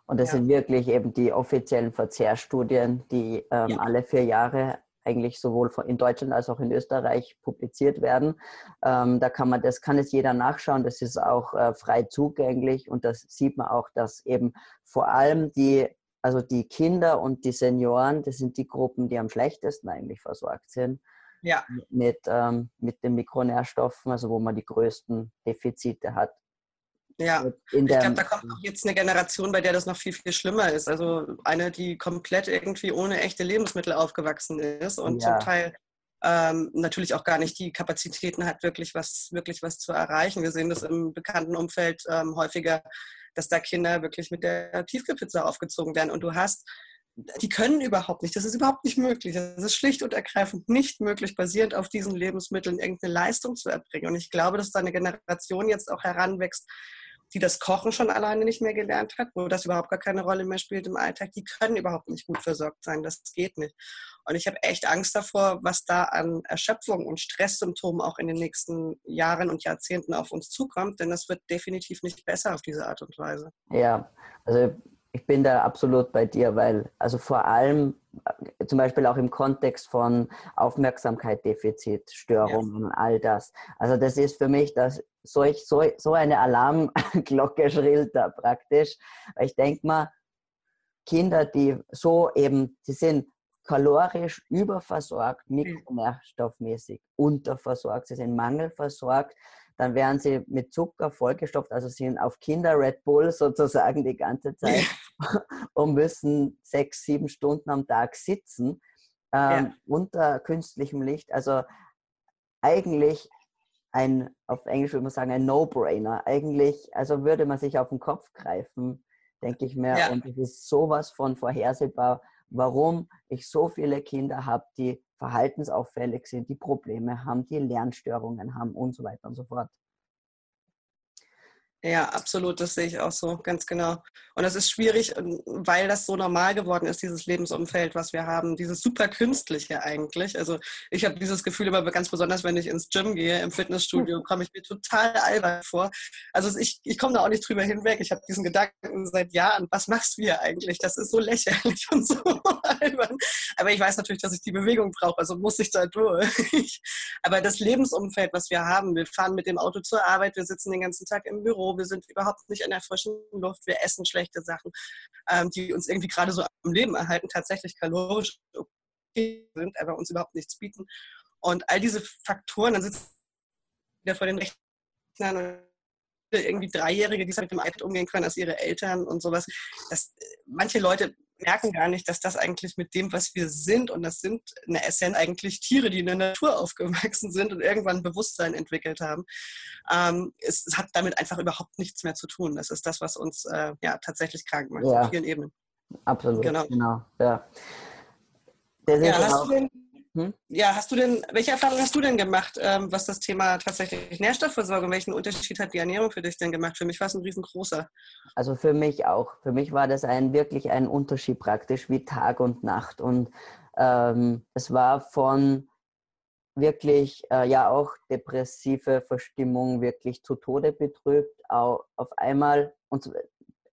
Speaker 1: Und das ja. sind wirklich eben die offiziellen Verzehrstudien, die ähm, ja. alle vier Jahre eigentlich sowohl in Deutschland als auch in Österreich publiziert werden. Ähm, da kann man, das kann es jeder nachschauen. Das ist auch äh, frei zugänglich und das sieht man auch, dass eben vor allem die, also die Kinder und die Senioren, das sind die Gruppen, die am schlechtesten eigentlich versorgt sind.
Speaker 2: Ja.
Speaker 1: Mit, ähm, mit den Mikronährstoffen, also wo man die größten Defizite hat.
Speaker 2: Ja, ich glaube, da kommt auch jetzt eine Generation, bei der das noch viel, viel schlimmer ist. Also eine, die komplett irgendwie ohne echte Lebensmittel aufgewachsen ist und ja. zum Teil ähm, natürlich auch gar nicht die Kapazitäten hat, wirklich was, wirklich was zu erreichen. Wir sehen das im bekannten Umfeld ähm, häufiger, dass da Kinder wirklich mit der Tiefkühlpizza aufgezogen werden. Und du hast die können überhaupt nicht. Das ist überhaupt nicht möglich. Das ist schlicht und ergreifend nicht möglich, basierend auf diesen Lebensmitteln irgendeine Leistung zu erbringen. Und ich glaube, dass da eine Generation jetzt auch heranwächst, die das Kochen schon alleine nicht mehr gelernt hat, wo das überhaupt gar keine Rolle mehr spielt im Alltag, die können überhaupt nicht gut versorgt sein. Das geht nicht. Und ich habe echt Angst davor, was da an Erschöpfung und Stresssymptomen auch in den nächsten Jahren und Jahrzehnten auf uns zukommt, denn das wird definitiv nicht besser auf diese Art und Weise.
Speaker 1: Ja, also ich bin da absolut bei dir, weil also vor allem äh, zum Beispiel auch im Kontext von Aufmerksamkeit, Defizit, Störungen und all das. Also das ist für mich das solch, so, so eine Alarmglocke *laughs* schrillt da praktisch. Weil ich denke mal, Kinder, die so eben, die sind kalorisch überversorgt, mikronährstoffmäßig unterversorgt, sie sind mangelversorgt, dann werden sie mit Zucker vollgestopft, also sind auf Kinder Red Bull sozusagen die ganze Zeit *laughs* und müssen sechs, sieben Stunden am Tag sitzen ähm, ja. unter künstlichem Licht. Also eigentlich ein, auf Englisch würde man sagen, ein No-Brainer. Eigentlich, also würde man sich auf den Kopf greifen, denke ich mir. Ja. Und es ist sowas von vorhersehbar, warum ich so viele Kinder habe, die verhaltensauffällig sind, die Probleme haben, die Lernstörungen haben und so weiter und so fort.
Speaker 2: Ja, absolut, das sehe ich auch so, ganz genau. Und das ist schwierig, weil das so normal geworden ist, dieses Lebensumfeld, was wir haben, dieses super künstliche eigentlich. Also ich habe dieses Gefühl immer ganz besonders, wenn ich ins Gym gehe, im Fitnessstudio, komme ich mir total albern vor. Also ich, ich komme da auch nicht drüber hinweg. Ich habe diesen Gedanken seit Jahren, was machst du hier eigentlich? Das ist so lächerlich *laughs* und so albern. Aber ich weiß natürlich, dass ich die Bewegung brauche, also muss ich da durch. *laughs* Aber das Lebensumfeld, was wir haben, wir fahren mit dem Auto zur Arbeit, wir sitzen den ganzen Tag im Büro, wir sind überhaupt nicht in der frischen Luft, wir essen schlechte Sachen, ähm, die uns irgendwie gerade so am Leben erhalten, tatsächlich kalorisch okay sind, aber uns überhaupt nichts bieten. Und all diese Faktoren, dann sitzen wir vor den Rechnern irgendwie Dreijährige, die mit dem iPad umgehen können als ihre Eltern und sowas. Das, manche Leute merken gar nicht, dass das eigentlich mit dem, was wir sind, und das sind in der Essenz eigentlich Tiere, die in der Natur *laughs* aufgewachsen sind und irgendwann ein Bewusstsein entwickelt haben. Ähm, es, es, hat damit einfach überhaupt nichts mehr zu tun. Das ist das, was uns äh, ja tatsächlich krank macht, ja. auf vielen Ebenen.
Speaker 1: Absolut,
Speaker 2: genau.
Speaker 1: genau. Ja.
Speaker 2: ja hast, du denn, Hm? Ja, hast du denn, welche Erfahrungen hast du denn gemacht, ähm, was das Thema tatsächlich Nährstoffversorgung, welchen Unterschied hat die Ernährung für dich denn gemacht? Für mich war es ein riesengroßer.
Speaker 1: Also für mich auch. Für mich war das ein wirklich ein Unterschied praktisch wie Tag und Nacht. Und ähm, es war von wirklich äh, ja auch depressive Verstimmung wirklich zu Tode betrübt, auf, auf einmal und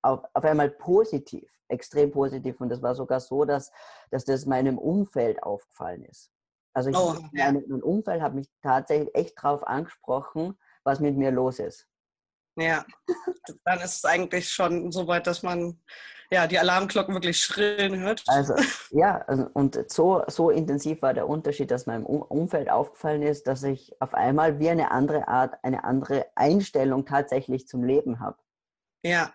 Speaker 1: auf, auf einmal positiv extrem positiv. Und das war sogar so, dass, dass das meinem Umfeld aufgefallen ist. Also ich, oh, ja. mein, mein Umfeld hat mich tatsächlich echt darauf angesprochen, was mit mir los ist.
Speaker 2: Ja, dann ist es eigentlich schon so weit, dass man ja, die Alarmglocken wirklich schrillen hört.
Speaker 1: Also, *laughs* ja, also, und so, so intensiv war der Unterschied, dass meinem Umfeld aufgefallen ist, dass ich auf einmal wie eine andere Art, eine andere Einstellung tatsächlich zum Leben habe.
Speaker 2: Ja,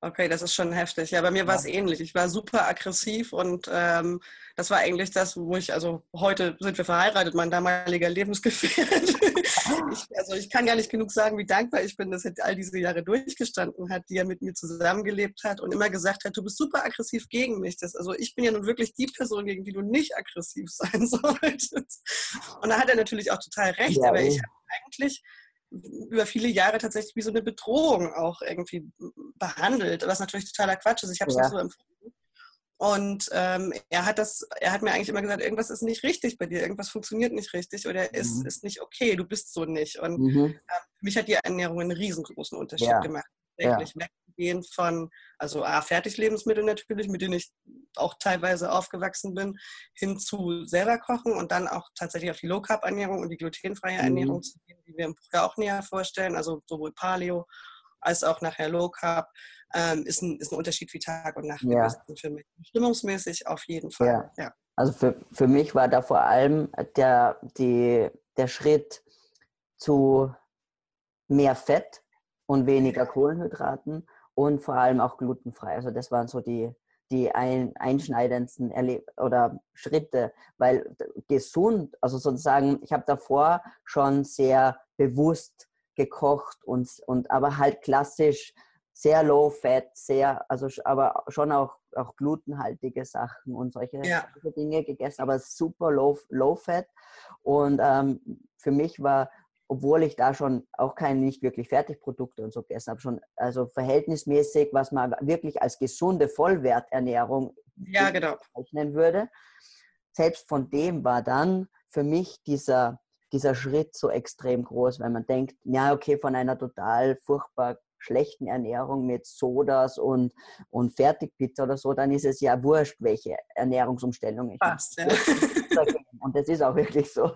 Speaker 2: Okay, das ist schon heftig. Ja, bei mir war es ähnlich. Ich war super aggressiv und ähm, das war eigentlich das, wo ich, also heute sind wir verheiratet, mein damaliger Lebensgefährte. *laughs* ich, also ich kann gar nicht genug sagen, wie dankbar ich bin, dass er all diese Jahre durchgestanden hat, die er mit mir zusammengelebt hat und immer gesagt hat, du bist super aggressiv gegen mich. Das, also ich bin ja nun wirklich die Person, gegen die du nicht aggressiv *laughs* sein solltest. Und da hat er natürlich auch total recht, ja, aber ich habe eigentlich über viele Jahre tatsächlich wie so eine Bedrohung auch irgendwie behandelt, was natürlich totaler Quatsch ist. Ich habe es ja. nicht so empfunden. Und ähm, er hat das, er hat mir eigentlich immer gesagt, irgendwas ist nicht richtig bei dir, irgendwas funktioniert nicht richtig oder ist, mhm. ist nicht okay, du bist so nicht. Und mhm. äh, mich hat die Ernährung einen riesengroßen Unterschied ja. gemacht. Tatsächlich ja. weggehen von, also A, Fertiglebensmittel natürlich, mit denen ich auch teilweise aufgewachsen bin, hin zu selber kochen und dann auch tatsächlich auf die Low Carb Ernährung und die glutenfreie mhm. Ernährung zu gehen, die wir im Buch ja auch näher vorstellen, also sowohl Paleo als auch nachher Low Carb, ähm, ist, ein, ist ein Unterschied wie Tag und Nacht ja. für mich. Stimmungsmäßig auf jeden Fall. Ja. ja.
Speaker 1: Also für, für mich war da vor allem der, die, der Schritt zu mehr Fett und weniger Kohlenhydraten und vor allem auch glutenfrei. Also das waren so die, die ein, einschneidendsten Erleb oder Schritte, weil gesund, also sozusagen, ich habe davor schon sehr bewusst gekocht und, und aber halt klassisch sehr low fat, sehr, also aber schon auch, auch glutenhaltige Sachen und solche, ja. Dinge gegessen, aber super low, low fat. Und ähm, für mich war obwohl ich da schon auch keine nicht wirklich Fertigprodukte und so gegessen habe, schon also verhältnismäßig, was man wirklich als gesunde Vollwerternährung
Speaker 2: ja, genau.
Speaker 1: bezeichnen würde. Selbst von dem war dann für mich dieser, dieser Schritt so extrem groß, weil man denkt, ja, okay, von einer total furchtbar schlechten Ernährung mit Sodas und, und Fertigpizza oder so, dann ist es ja wurscht, welche Ernährungsumstellung ich
Speaker 2: Passt, ja. *laughs*
Speaker 1: Und das ist auch wirklich so.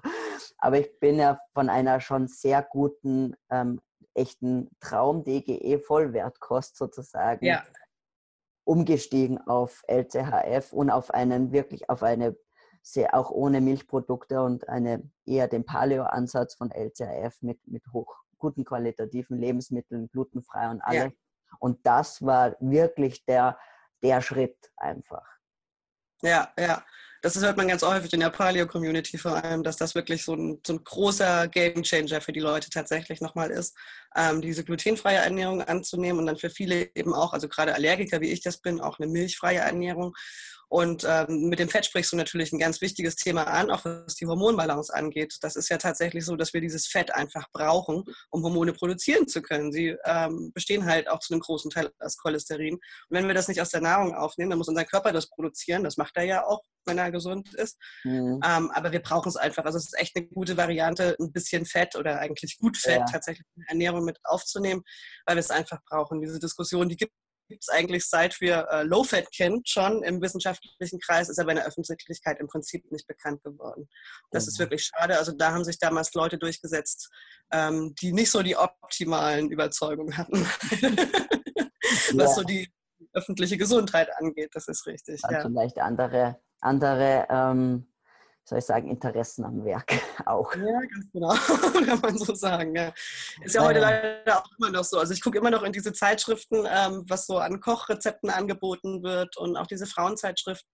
Speaker 1: Aber ich bin ja von einer schon sehr guten, ähm, echten Traum-DGE-Vollwertkost sozusagen
Speaker 2: ja.
Speaker 1: umgestiegen auf LCHF und auf einen wirklich auf eine sehr auch ohne Milchprodukte und eine eher den Paleo-Ansatz von LCHF mit, mit hoch guten qualitativen Lebensmitteln, glutenfrei und alles. Ja. Und das war wirklich der, der Schritt einfach.
Speaker 2: Ja, ja. Das hört man ganz häufig in der Paleo-Community vor allem, dass das wirklich so ein, so ein großer Game-Changer für die Leute tatsächlich nochmal ist, ähm, diese glutenfreie Ernährung anzunehmen und dann für viele eben auch, also gerade Allergiker, wie ich das bin, auch eine milchfreie Ernährung. Und ähm, mit dem Fett sprichst du natürlich ein ganz wichtiges Thema an, auch was die Hormonbalance angeht. Das ist ja tatsächlich so, dass wir dieses Fett einfach brauchen, um Hormone produzieren zu können. Sie ähm, bestehen halt auch zu einem großen Teil aus Cholesterin. Und wenn wir das nicht aus der Nahrung aufnehmen, dann muss unser Körper das produzieren. Das macht er ja auch, wenn er gesund ist. Mhm. Ähm, aber wir brauchen es einfach. Also es ist echt eine gute Variante, ein bisschen Fett oder eigentlich gut Fett ja. tatsächlich in der Ernährung mit aufzunehmen, weil wir es einfach brauchen. Diese Diskussion, die gibt es eigentlich seit wir äh, Low-Fat kennen, schon im wissenschaftlichen Kreis, ist aber in der Öffentlichkeit im Prinzip nicht bekannt geworden. Das mhm. ist wirklich schade. Also da haben sich damals Leute durchgesetzt, ähm, die nicht so die optimalen Überzeugungen hatten, *laughs* was ja. so die öffentliche Gesundheit angeht. Das ist richtig.
Speaker 1: Also ja. Vielleicht andere, andere ähm soll ich sagen, Interessen am Werk *laughs* auch.
Speaker 2: Ja, ganz genau, *laughs* kann man so sagen. Ja. Ist ja heute leider auch immer noch so. Also ich gucke immer noch in diese Zeitschriften, ähm, was so an Kochrezepten angeboten wird und auch diese Frauenzeitschriften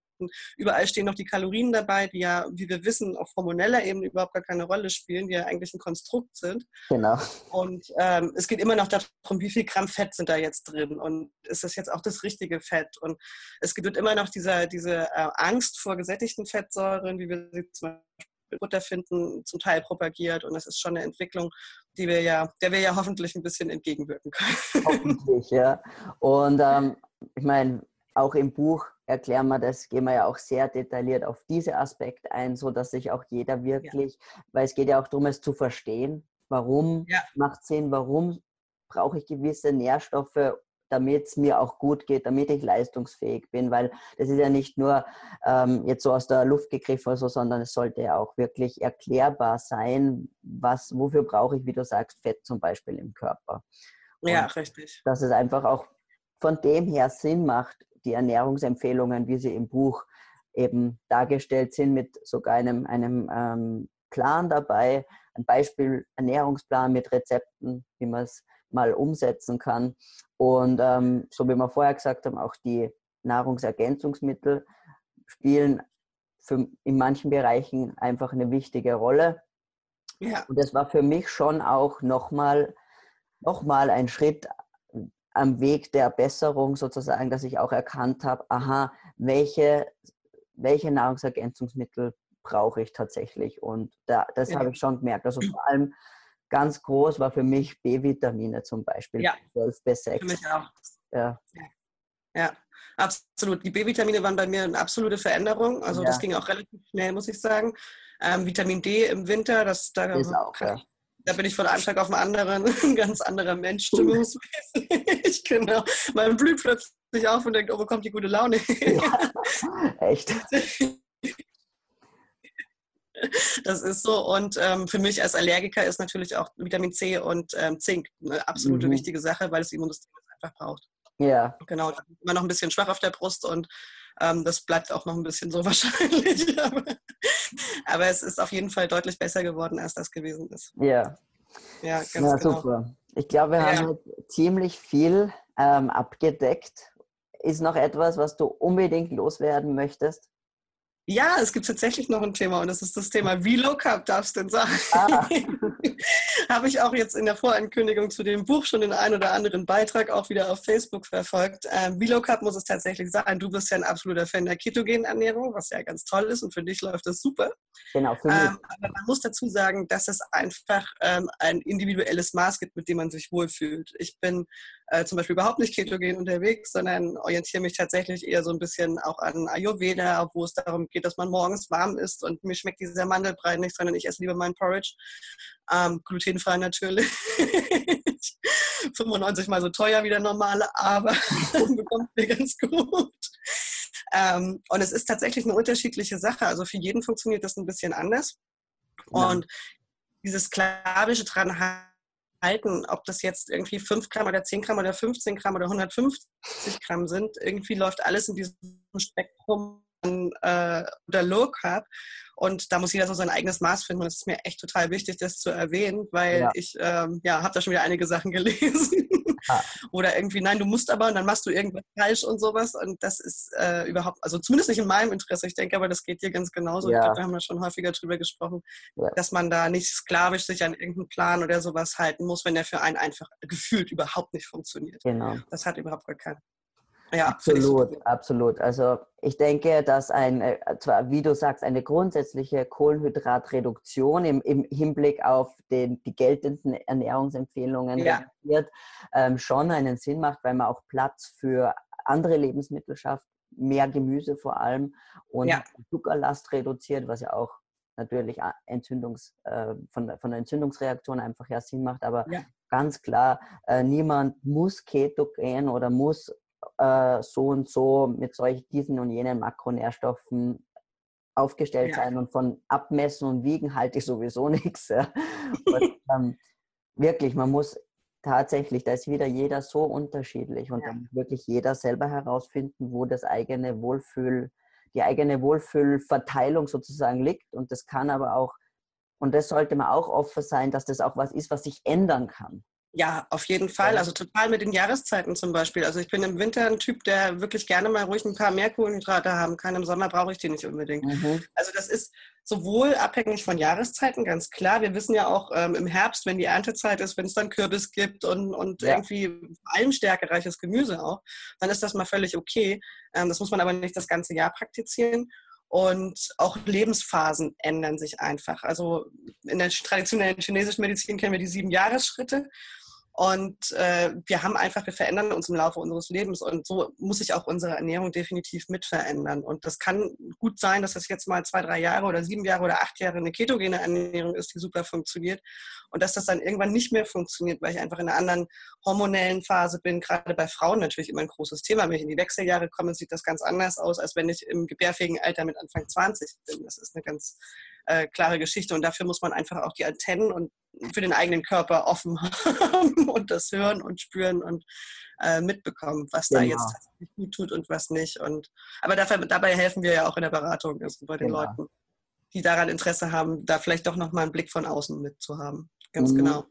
Speaker 2: Überall stehen noch die Kalorien dabei, die ja, wie wir wissen, auf hormoneller Ebene überhaupt gar keine Rolle spielen, die ja eigentlich ein Konstrukt sind.
Speaker 1: Genau.
Speaker 2: Und ähm, es geht immer noch darum, wie viel Gramm Fett sind da jetzt drin und ist das jetzt auch das richtige Fett? Und es gibt immer noch dieser, diese äh, Angst vor gesättigten Fettsäuren, wie wir sie zum Beispiel Butter finden, zum Teil propagiert. Und das ist schon eine Entwicklung, die wir ja, der wir ja hoffentlich ein bisschen entgegenwirken können.
Speaker 1: Hoffentlich, ja. Und ähm, ich meine, auch im Buch erklären wir das, gehen wir ja auch sehr detailliert auf diese Aspekte ein, so dass sich auch jeder wirklich, ja. weil es geht ja auch darum, es zu verstehen, warum ja. macht Sinn, warum brauche ich gewisse Nährstoffe, damit es mir auch gut geht, damit ich leistungsfähig bin, weil das ist ja nicht nur ähm, jetzt so aus der Luft gegriffen oder so, sondern es sollte ja auch wirklich erklärbar sein, was, wofür brauche ich, wie du sagst, Fett zum Beispiel im Körper.
Speaker 2: Und ja, richtig.
Speaker 1: Dass es einfach auch von dem her Sinn macht, die Ernährungsempfehlungen, wie sie im Buch eben dargestellt sind, mit sogar einem, einem ähm, Plan dabei, ein Beispiel Ernährungsplan mit Rezepten, wie man es mal umsetzen kann. Und ähm, so wie wir vorher gesagt haben, auch die Nahrungsergänzungsmittel spielen für, in manchen Bereichen einfach eine wichtige Rolle. Ja. Und das war für mich schon auch nochmal noch mal ein Schritt am Weg der Besserung sozusagen, dass ich auch erkannt habe, aha, welche, welche Nahrungsergänzungsmittel brauche ich tatsächlich. Und da, das ja. habe ich schon gemerkt. Also vor allem ganz groß war für mich B-Vitamine zum Beispiel.
Speaker 2: Ja, 12
Speaker 1: B6.
Speaker 2: Für mich auch. Ja. ja. absolut. Die B-Vitamine waren bei mir eine absolute Veränderung. Also ja. das ging auch relativ schnell, muss ich sagen. Ähm, Vitamin D im Winter, das da, auch, ja. Da bin ich von einem Tag auf den anderen *laughs* ein ganz anderer Mensch stimmungsmäßig. *laughs* genau. Man blüht plötzlich auf und denkt, oh, wo kommt die gute Laune?
Speaker 1: Ja, *laughs* echt.
Speaker 2: Das ist so. Und ähm, für mich als Allergiker ist natürlich auch Vitamin C und ähm, Zink eine absolute mhm. wichtige Sache, weil das Immunsystem einfach braucht.
Speaker 1: Ja.
Speaker 2: Genau. Immer noch ein bisschen schwach auf der Brust und ähm, das bleibt auch noch ein bisschen so *laughs* wahrscheinlich. aber, aber, es ist auf jeden Fall deutlich besser geworden, als das gewesen ist.
Speaker 1: Ja.
Speaker 2: Ja, ganz ja, genau. super.
Speaker 1: Ich glaube, wir ja. haben ziemlich viel ähm, abgedeckt. Ist noch etwas, was du unbedingt loswerden möchtest?
Speaker 2: Ja, es gibt tatsächlich noch ein Thema und das ist das Thema, wie low carb darfst du denn sein? Ah. *laughs* Habe ich auch jetzt in der Vorankündigung zu dem Buch schon den einen oder anderen Beitrag auch wieder auf Facebook verfolgt. Ähm, wie low carb muss es tatsächlich sein? Du bist ja ein absoluter Fan der ketogenen Ernährung, was ja ganz toll ist und für dich läuft das super.
Speaker 1: Genau, für mich. Ähm,
Speaker 2: aber man muss dazu sagen, dass es einfach ähm, ein individuelles Maß gibt, mit dem man sich wohlfühlt. Ich bin äh, zum Beispiel überhaupt nicht ketogen unterwegs, sondern orientiere mich tatsächlich eher so ein bisschen auch an Ayurveda, wo es darum geht, dass man morgens warm isst und mir schmeckt dieser Mandelbrei nicht, sondern ich esse lieber meinen Porridge. Ähm, glutenfrei natürlich. *laughs* 95 mal so teuer wie der normale, aber *laughs* *laughs* bekommt mir ganz gut. Ähm, und es ist tatsächlich eine unterschiedliche Sache. Also für jeden funktioniert das ein bisschen anders. Und dieses sklavische dran halten, ob das jetzt irgendwie 5 Gramm oder 10 Gramm oder 15 Gramm oder 150 Gramm sind. Irgendwie läuft alles in diesem Spektrum äh, oder Low Carb. Und da muss jeder so sein eigenes Maß finden. Und es ist mir echt total wichtig, das zu erwähnen, weil ja. ich ähm, ja, habe da schon wieder einige Sachen *laughs* gelesen. Ah. Oder irgendwie, nein, du musst aber und dann machst du irgendwas falsch und sowas. Und das ist äh, überhaupt, also zumindest nicht in meinem Interesse. Ich denke aber, das geht dir ganz genauso. Ja. Ich glaube, da haben wir schon häufiger drüber gesprochen, ja. dass man da nicht sklavisch sich an irgendeinen Plan oder sowas halten muss, wenn der für einen einfach gefühlt überhaupt nicht funktioniert.
Speaker 1: Genau.
Speaker 2: Das hat überhaupt gar keinen.
Speaker 1: Ja, absolut, absolut. Also ich denke, dass ein, äh, zwar wie du sagst, eine grundsätzliche Kohlenhydratreduktion im, im Hinblick auf den, die geltenden Ernährungsempfehlungen ja. ähm, schon einen Sinn macht, weil man auch Platz für andere Lebensmittel schafft, mehr Gemüse vor allem und ja. Zuckerlast reduziert, was ja auch natürlich äh, Entzündungs, äh, von, von der Entzündungsreaktion einfach ja Sinn macht. Aber ja. ganz klar, äh, niemand muss Ketogen oder muss äh, so und so mit solchen diesen und jenen Makronährstoffen aufgestellt ja. sein und von Abmessen und Wiegen halte ich sowieso *laughs* nichts. Ja. Und, ähm, wirklich, man muss tatsächlich, da ist wieder jeder so unterschiedlich und ja. dann wirklich jeder selber herausfinden, wo das eigene Wohlfühl, die eigene Wohlfühlverteilung sozusagen liegt. Und das kann aber auch, und das sollte man auch offen sein, dass das auch was ist, was sich ändern kann.
Speaker 2: Ja, auf jeden Fall. Also total mit den Jahreszeiten zum Beispiel. Also ich bin im Winter ein Typ, der wirklich gerne mal ruhig ein paar mehr Kohlenhydrate haben kann. Im Sommer brauche ich die nicht unbedingt. Mhm. Also das ist sowohl abhängig von Jahreszeiten, ganz klar. Wir wissen ja auch ähm, im Herbst, wenn die Erntezeit ist, wenn es dann Kürbis gibt und, und ja. irgendwie allem stärkereiches Gemüse auch, dann ist das mal völlig okay. Ähm, das muss man aber nicht das ganze Jahr praktizieren. Und auch Lebensphasen ändern sich einfach. Also in der traditionellen chinesischen Medizin kennen wir die sieben Jahresschritte. Und äh, wir haben einfach, wir verändern uns im Laufe unseres Lebens und so muss sich auch unsere Ernährung definitiv mit verändern. Und das kann gut sein, dass das jetzt mal zwei, drei Jahre oder sieben Jahre oder acht Jahre eine ketogene Ernährung ist, die super funktioniert. Und dass das dann irgendwann nicht mehr funktioniert, weil ich einfach in einer anderen hormonellen Phase bin. Gerade bei Frauen natürlich immer ein großes Thema. Wenn ich in die Wechseljahre komme, sieht das ganz anders aus, als wenn ich im gebärfähigen Alter mit Anfang 20 bin. Das ist eine ganz äh, klare Geschichte. Und dafür muss man einfach auch die Antennen und für den eigenen Körper offen haben *laughs* und das hören und spüren und äh, mitbekommen, was genau. da jetzt tatsächlich gut tut und was nicht. Und, aber dafür, dabei helfen wir ja auch in der Beratung also bei den genau. Leuten, die daran Interesse haben, da vielleicht doch nochmal einen Blick von außen mitzuhaben. Ganz mhm. genau.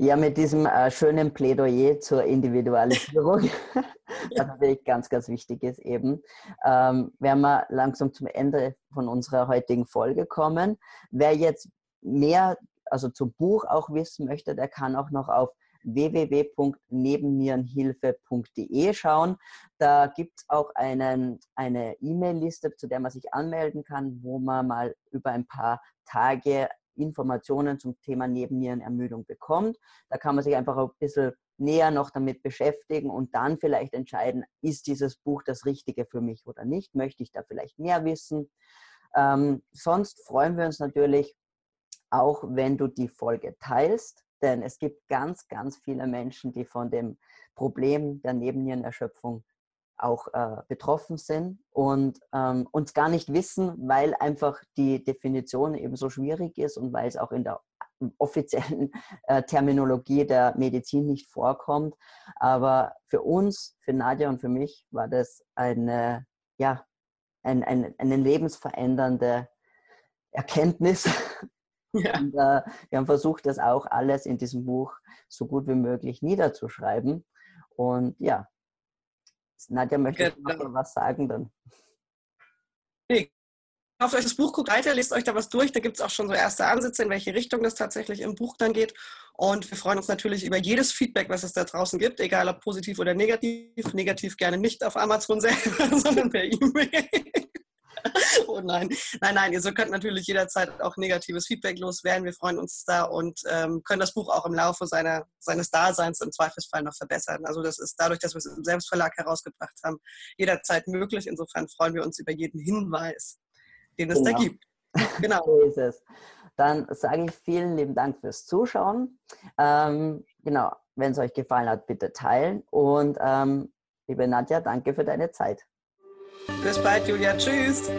Speaker 1: Ja, mit diesem äh, schönen Plädoyer zur Individualisierung, *laughs* *laughs* was natürlich ganz, ganz wichtig ist eben, ähm, werden wir langsam zum Ende von unserer heutigen Folge kommen. Wer jetzt mehr, also zum Buch auch wissen möchte, der kann auch noch auf www.nebennierenhilfe.de schauen. Da gibt es auch einen, eine E-Mail-Liste, zu der man sich anmelden kann, wo man mal über ein paar Tage Informationen zum Thema Nebennierenermüdung bekommt. Da kann man sich einfach ein bisschen näher noch damit beschäftigen und dann vielleicht entscheiden, ist dieses Buch das Richtige für mich oder nicht? Möchte ich da vielleicht mehr wissen? Ähm, sonst freuen wir uns natürlich auch, wenn du die Folge teilst, denn es gibt ganz, ganz viele Menschen, die von dem Problem der Nebennierenerschöpfung auch äh, betroffen sind und ähm, uns gar nicht wissen, weil einfach die Definition eben so schwierig ist und weil es auch in der offiziellen äh, Terminologie der Medizin nicht vorkommt. Aber für uns, für Nadja und für mich war das eine, ja, ein, ein, eine lebensverändernde Erkenntnis. Ja. Und, äh, wir haben versucht, das auch alles in diesem Buch so gut wie möglich niederzuschreiben. Und ja, Nadja, möchte genau. noch was sagen dann?
Speaker 2: Nee. Kauft euch das Buch, guckt weiter, lest euch da was durch. Da gibt es auch schon so erste Ansätze, in welche Richtung das tatsächlich im Buch dann geht. Und wir freuen uns natürlich über jedes Feedback, was es da draußen gibt, egal ob positiv oder negativ. Negativ gerne nicht auf Amazon selber, *laughs* sondern per E-Mail. *laughs* oh nein. Nein, nein, ihr könnt natürlich jederzeit auch negatives Feedback loswerden. Wir freuen uns da und ähm, können das Buch auch im Laufe seiner, seines Daseins im Zweifelsfall noch verbessern. Also das ist dadurch, dass wir es im Selbstverlag herausgebracht haben, jederzeit möglich. Insofern freuen wir uns über jeden Hinweis, den es genau. da gibt. *laughs*
Speaker 1: Genau. so ist es. Dann sage ich vielen lieben Dank fürs Zuschauen. Ähm, genau, wenn es euch gefallen hat, bitte teilen. Und ähm, liebe Nadja, danke für deine Zeit.
Speaker 2: Bis bald, Julia. Tschüss.